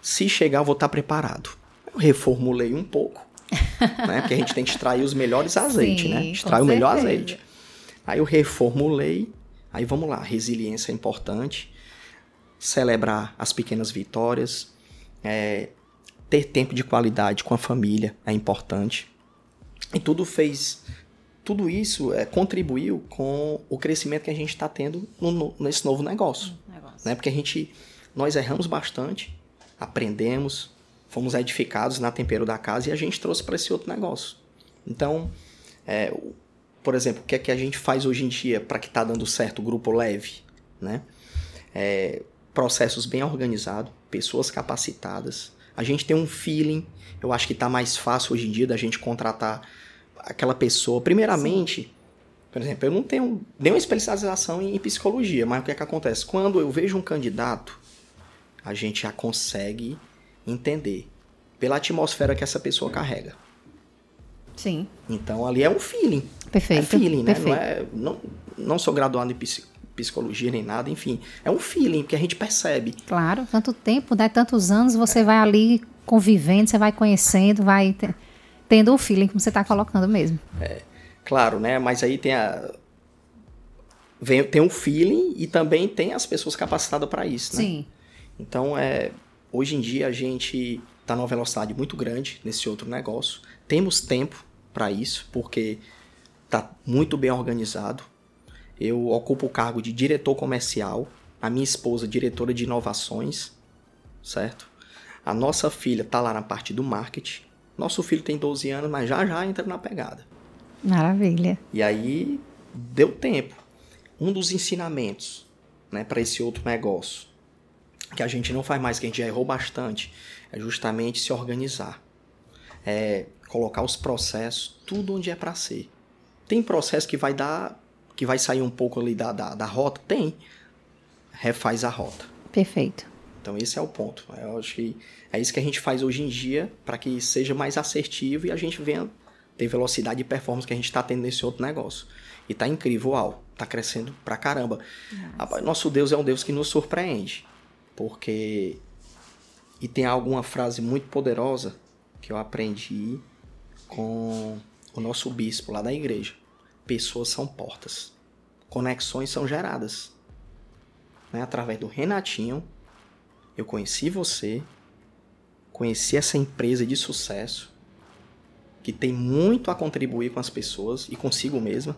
se chegar eu vou estar preparado. Eu reformulei um pouco, né? Porque a gente tem que extrair os melhores azeites, Sim, né? Extrai o melhor azeite. Aí eu reformulei. Aí vamos lá, resiliência é importante. Celebrar as pequenas vitórias. é, ter tempo de qualidade com a família é importante. E tudo fez. Tudo isso é, contribuiu com o crescimento que a gente está tendo no- no- nesse novo negócio Negócio. né? Porque a gente, nós erramos bastante, aprendemos, fomos edificados na tempero da casa e a gente trouxe para esse outro negócio. Então, é, por exemplo, o que é que a gente faz hoje em dia para que tá dando certo o grupo leve, né? É, processos bem organizados, pessoas capacitadas. A gente tem um feeling, eu acho que tá mais fácil hoje em dia da gente contratar aquela pessoa. Primeiramente, por exemplo, eu não tenho nenhuma especialização em psicologia, mas o que é que acontece? Quando eu vejo um candidato, a gente já consegue entender pela atmosfera que essa pessoa carrega. Sim, Então ali é um feeling. perfeito. É feeling, né? Não, é, não, não sou graduado em psi- psicologia nem nada, enfim. É um feeling que a gente percebe. Claro, tanto tempo, né? Tantos anos, você vai ali convivendo, você vai conhecendo, vai te- tendo o feeling que você está colocando mesmo. Claro, né? Mas aí tem a. Vem, tem um feeling e também tem as pessoas capacitadas para isso, né? Sim, Então, é, hoje em dia a gente está numa velocidade muito grande nesse outro negócio. Temos tempo para isso, porque está muito bem organizado. Eu ocupo o cargo de diretor comercial, a minha esposa, diretora de inovações, certo? A nossa filha está lá na parte do marketing. Nosso filho tem 12 anos, mas já já entra na pegada. maravilha. E aí deu tempo. Um dos ensinamentos né, para esse outro negócio, que a gente não faz mais, que a gente já errou bastante, é justamente se organizar. É colocar os processos, tudo onde é para ser. Tem processo que vai dar, que vai sair um pouco ali da, da, da rota? Tem. Refaz a rota. Perfeito. Então esse é o ponto. Eu acho que é isso que a gente faz hoje em dia para que seja mais assertivo e a gente venha ter velocidade e performance que a gente está tendo nesse outro negócio. E tá incrível, uau, tá crescendo pra caramba. Rapaz, Nosso Deus é um Deus que nos surpreende. Porque e tem alguma frase muito poderosa que eu aprendi com o nosso bispo lá da igreja. Pessoas são portas. Conexões são geradas. Né? Através do Renatinho, eu conheci você, conheci essa empresa de sucesso que tem muito a contribuir com as pessoas e consigo mesma.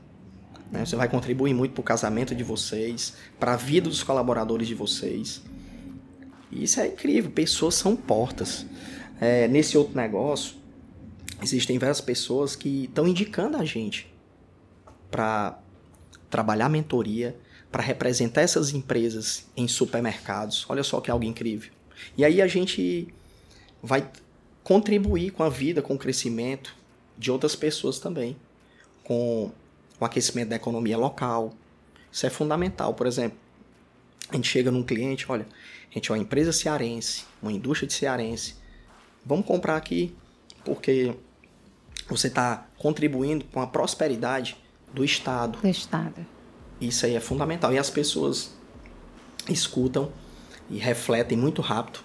né? Você vai contribuir muito para o casamento de vocês, para a vida dos colaboradores de vocês. Isso é incrível. Pessoas são portas. É, nesse outro negócio, existem várias pessoas que estão indicando a gente para trabalhar mentoria, para representar essas empresas em supermercados. Olha só que algo incrível. E aí a gente vai contribuir com a vida, com o crescimento de outras pessoas também, com o aquecimento da economia local. Isso é fundamental. Por exemplo, a gente chega num cliente, olha, gente é uma empresa cearense, uma indústria de cearense. Vamos comprar aqui porque você está contribuindo com a prosperidade do Estado. Do Estado. Isso aí é fundamental. E as pessoas escutam e refletem muito rápido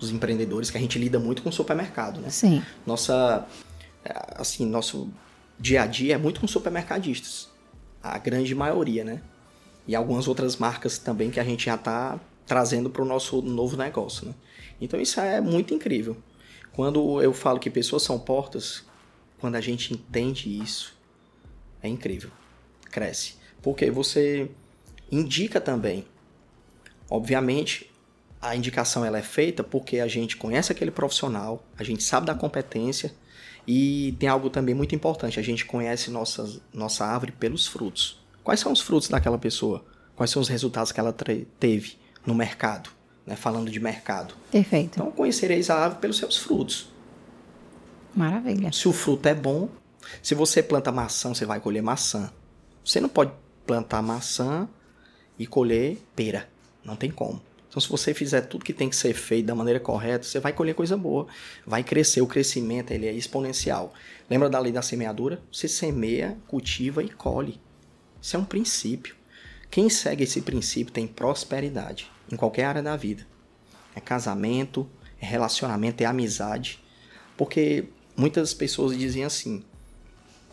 os empreendedores, que a gente lida muito com o supermercado, né? Sim, Nossa, é, assim, nosso dia a dia é muito com supermercadistas. A grande maioria, né? E algumas outras marcas também que a gente já está trazendo para o nosso novo negócio, né? Então isso é muito incrível. Quando eu falo que pessoas são portas, quando a gente entende isso, é incrível. Cresce. Porque você indica também. Obviamente, a indicação ela é feita porque a gente conhece aquele profissional, a gente sabe da competência e tem algo também muito importante, a gente conhece nossa, nossa árvore pelos frutos. Quais são os frutos daquela pessoa? Quais são os resultados que ela teve no mercado? Né? Falando de mercado. perfeito. Então conhecereis a árvore pelos seus frutos. Maravilha. Se o fruto é bom, se você planta maçã, você vai colher maçã. Você não pode plantar maçã e colher pera. Não tem como. Então, se você fizer tudo que tem que ser feito da maneira correta, você vai colher coisa boa. Vai crescer. O crescimento ele é exponencial. Lembra da lei da semeadura? Você semeia, cultiva e colhe. Isso é um princípio. Quem segue esse princípio tem prosperidade em qualquer área da vida. É casamento, é relacionamento, é amizade. Porque muitas pessoas dizem assim: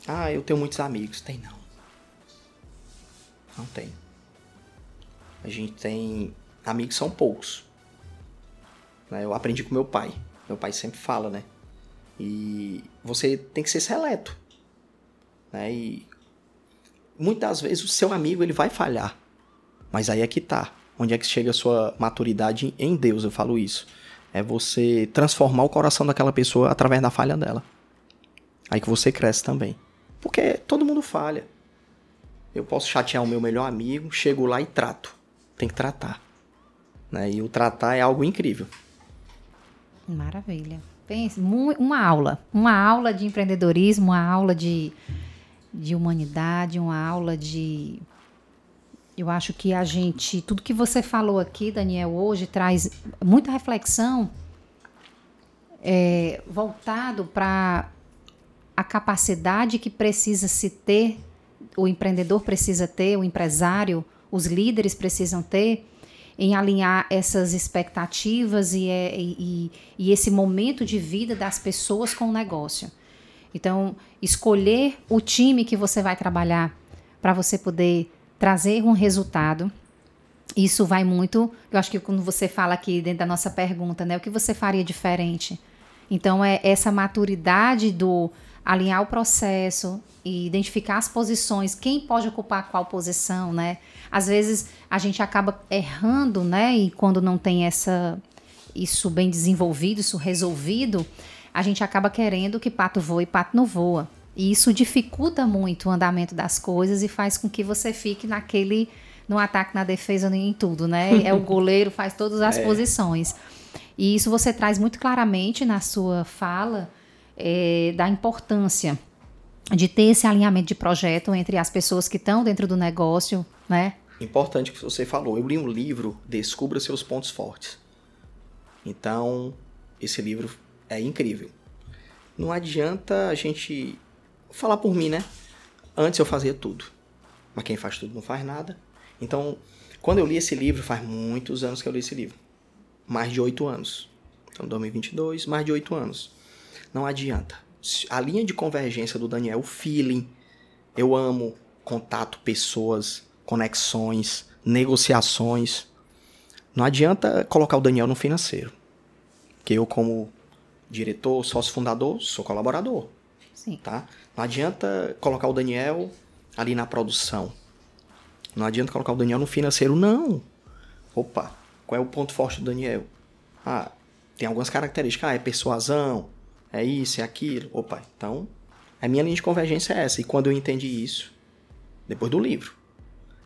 Ah, eu tenho muitos amigos. Tem não. Não tem. A gente tem amigos são poucos. Né? Eu aprendi com meu pai. Meu pai sempre fala, né? E você tem que ser seleto. Né? E muitas vezes o seu amigo ele vai falhar. Mas aí é que tá. Onde é que chega a sua maturidade em Deus, eu falo isso. É você transformar o coração daquela pessoa através da falha dela. Aí que você cresce também. Porque todo mundo falha. Eu posso chatear o meu melhor amigo, chego lá e trato. Tem que tratar. Né? E o tratar é algo incrível. Maravilha. Pense, uma aula. Uma aula de empreendedorismo, uma aula de, de humanidade, uma aula de. Eu acho que a gente. Tudo que você falou aqui, Daniel, hoje traz muita reflexão é, voltado para a capacidade que precisa se ter, o empreendedor precisa ter, o empresário, os líderes precisam ter em alinhar essas expectativas e, é, e, e, esse momento de vida das pessoas com o negócio. Então, escolher o time que você vai trabalhar para você poder trazer um resultado. Isso vai muito. Eu acho que quando você fala aqui dentro da nossa pergunta, né? O que você faria diferente? Então, é essa maturidade do alinhar o processo e identificar as posições, quem pode ocupar qual posição, né? Às vezes a gente acaba errando, né? E quando não tem essa isso bem desenvolvido, isso resolvido, a gente acaba querendo que pato voe e pato não voa. E isso dificulta muito o andamento das coisas e faz com que você fique naquele no ataque, na defesa, em tudo, né? É o goleiro faz todas as é. posições. E isso você traz muito claramente na sua fala é, da importância de ter esse alinhamento de projeto entre as pessoas que estão dentro do negócio, né? Importante que você falou. Eu li um livro, Descubra Seus Pontos Fortes. Então, esse livro é incrível. Não adianta a gente falar por mim, né? Antes eu fazia tudo. Mas quem faz tudo não faz nada. Então, quando eu li esse livro, faz muitos anos que eu li esse livro. Mais de oito anos. Então, 2022, mais de oito anos. Não adianta. A linha de convergência do Daniel, o feeling. Eu amo contato, pessoas, conexões, negociações. Não adianta colocar o Daniel no financeiro. Que eu, como diretor, sócio fundador, sou colaborador. Sim. Tá? Não adianta colocar o Daniel ali na produção. Não adianta colocar o Daniel no financeiro, não. Opa, qual é o ponto forte do Daniel? Ah, tem algumas características. Ah, é persuasão, é isso, é aquilo. Opa, então a minha linha de convergência é essa. E quando eu entendi isso, depois do livro,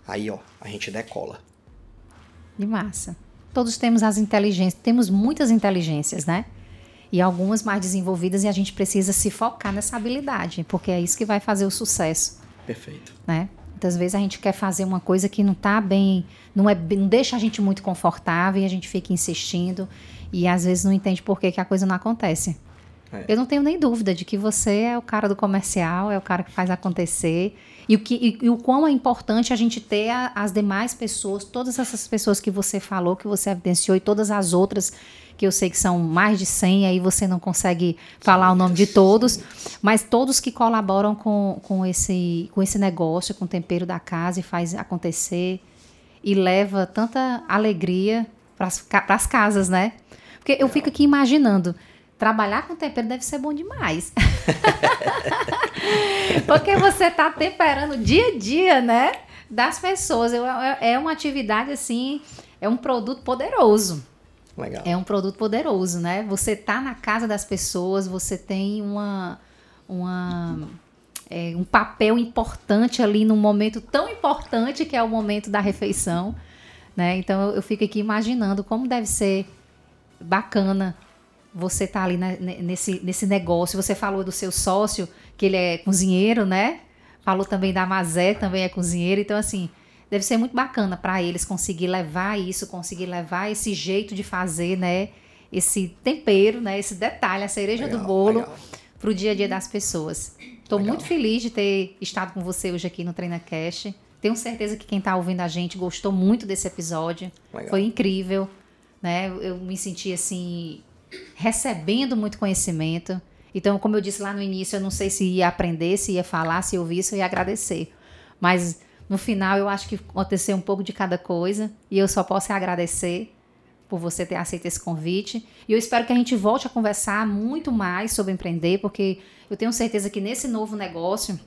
aí ó, a gente decola. De massa. Todos temos as inteligências, temos muitas inteligências, né? E algumas mais desenvolvidas e a gente precisa se focar nessa habilidade, porque é isso que vai fazer o sucesso. Perfeito. Né? Muitas vezes a gente quer fazer uma coisa que não está bem, não é, não deixa a gente muito confortável e a gente fica insistindo e às vezes não entende por que, que a coisa não acontece. É. Eu não tenho nem dúvida de que você é o cara do comercial, é o cara que faz acontecer. E o, que, e, e o quão é importante a gente ter a, as demais pessoas, todas essas pessoas que você falou, que você evidenciou, e todas as outras que eu sei que são mais de 100, aí você não consegue falar o nome de todos, mas todos que colaboram com, com, esse, com esse negócio, com o tempero da casa e faz acontecer e leva tanta alegria para as casas, né? Porque eu fico aqui imaginando, Trabalhar com tempero deve ser bom demais. Porque você está temperando dia a dia, né? Das pessoas. É, é uma atividade assim, é um produto poderoso. Legal. É um produto poderoso, né? Você tá na casa das pessoas, você tem uma, uma é, um papel importante ali num momento tão importante que é o momento da refeição, né? Então eu fico aqui imaginando como deve ser bacana você tá ali né, nesse, nesse negócio. Você falou do seu sócio, que ele é cozinheiro, né? Falou também da Mazé, também é cozinheiro. Então, assim, deve ser muito bacana para eles conseguir levar isso, conseguir levar esse jeito de fazer, né? Esse tempero, né? Esse detalhe, a cereja legal, do bolo para o dia a dia das pessoas. Estou muito feliz de ter estado com você hoje aqui no Treina Cash. Tenho certeza que quem está ouvindo a gente gostou muito desse episódio. Legal. Foi incrível, né? Eu me senti assim recebendo muito conhecimento. Então, como eu disse lá no início, eu não sei se ia aprender, se ia falar, se ouvir, se ia agradecer. Mas no final eu acho que aconteceu um pouco de cada coisa e eu só posso agradecer por você ter aceito esse convite. E eu espero que a gente volte a conversar muito mais sobre empreender, porque eu tenho certeza que nesse novo negócio,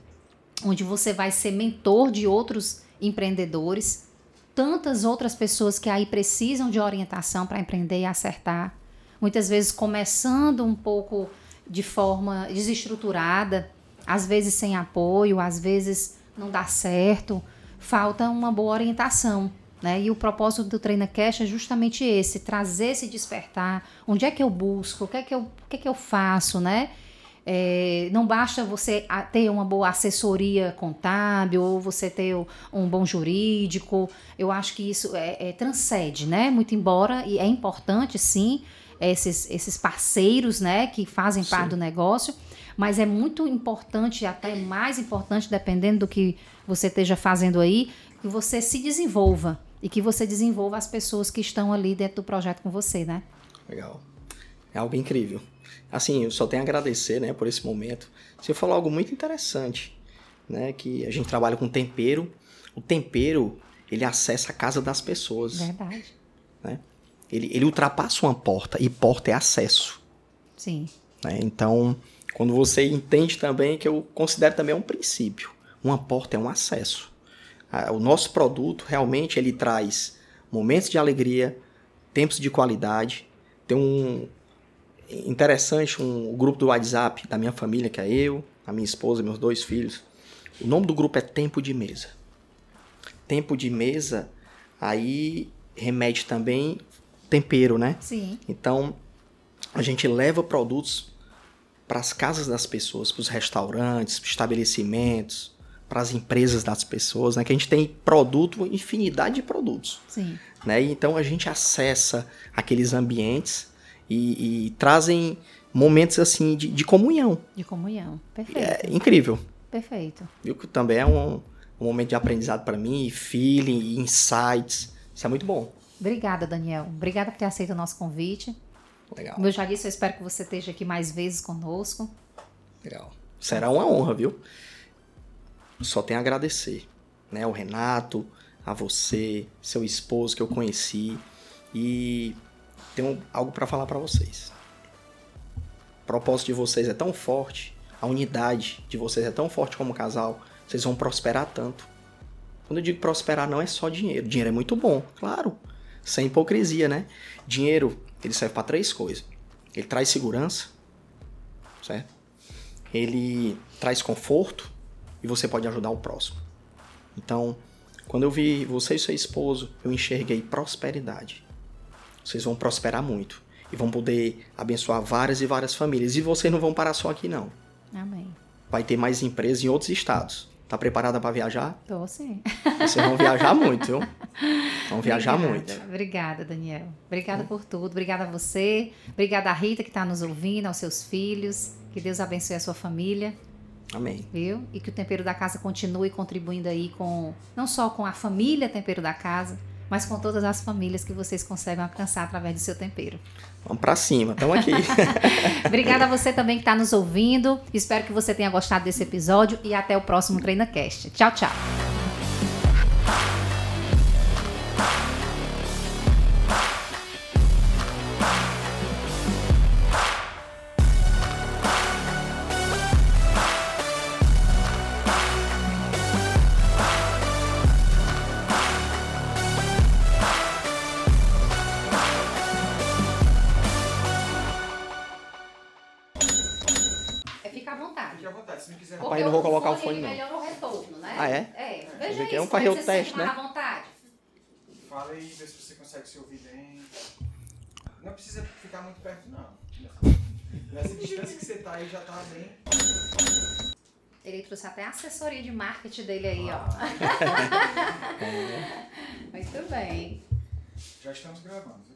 onde você vai ser mentor de outros empreendedores, tantas outras pessoas que aí precisam de orientação para empreender e acertar, muitas vezes começando um pouco de forma desestruturada, às vezes sem apoio, às vezes não dá certo, falta uma boa orientação. Né? E o propósito do Treina Cash é justamente esse, trazer esse despertar. Onde é que eu busco? O que é que eu, o que é que eu faço, né? É, não basta você ter uma boa assessoria contábil ou você ter um bom jurídico. Eu acho que isso é, é transcende, né? Muito embora e é importante, sim, esses, esses parceiros, né, que fazem sim. parte do negócio. Mas é muito importante, até mais importante, dependendo do que você esteja fazendo aí, que você se desenvolva e que você desenvolva as pessoas que estão ali dentro do projeto com você, né? Legal. É algo incrível. Assim, eu só tenho a agradecer, né, por esse momento. Você falou algo muito interessante, né, que a gente trabalha com tempero. O tempero, ele acessa a casa das pessoas. Verdade. Né? Ele, ele ultrapassa uma porta e porta é acesso. Sim. Né? Então, quando você entende também que eu considero também um princípio, uma porta é um acesso o nosso produto realmente ele traz momentos de alegria, tempos de qualidade. Tem um interessante um, um grupo do WhatsApp da minha família, que é eu, a minha esposa, meus dois filhos. O nome do grupo é Tempo de Mesa. Tempo de mesa, aí remete também tempero, né? Sim. Então, a gente leva produtos para as casas das pessoas, para os restaurantes, estabelecimentos, para as empresas das pessoas, né? Que a gente tem produto, infinidade de produtos. Sim. Né? Então a gente acessa aqueles ambientes e, e trazem momentos assim de, de, comunhão. De comunhão, perfeito. É incrível. Perfeito. Viu que também é um, um momento de aprendizado para mim, feeling, insights. Isso é muito bom. Obrigada, Daniel. Obrigada por ter aceito o nosso convite. Legal. Como eu já disse, eu espero que você esteja aqui mais vezes conosco. Legal. Será uma honra, viu? só tenho a agradecer, né? O Renato, a você, seu esposo que eu conheci e tenho algo para falar para vocês. O propósito de vocês é tão forte, a unidade de vocês é tão forte como casal, vocês vão prosperar tanto. Quando eu digo prosperar não é só dinheiro, dinheiro é muito bom, claro, sem hipocrisia, né? Dinheiro, ele serve para três coisas. Ele traz segurança, certo? Ele traz conforto e você pode ajudar o próximo. Então, quando eu vi você e seu esposo, eu enxerguei prosperidade. Vocês vão prosperar muito e vão poder abençoar várias e várias famílias. E vocês não vão parar só aqui, não. Amém. Vai ter mais empresas em outros estados. Tá preparada para viajar? Tô sim. Vocês vão viajar muito, viu? Vão viajar obrigada, muito. Obrigada, Daniel. Obrigada hum. por tudo. Obrigada a você. Obrigada a Rita que está nos ouvindo, aos seus filhos. Que Deus abençoe a sua família. Amém. Viu? E que o tempero da casa continue contribuindo aí com não só com a família tempero da casa, mas com todas as famílias que vocês conseguem alcançar através do seu tempero. Vamos para cima, estamos aqui. Obrigada a você também que está nos ouvindo. Espero que você tenha gostado desse episódio e até o próximo TreinaCast. Tchau, tchau. Consegue se ouvir bem. Não precisa ficar muito perto, não. Nessa distância que você tá aí já tá bem. Ele trouxe até a assessoria de marketing dele aí, ó. Muito bem. Já estamos gravando. viu?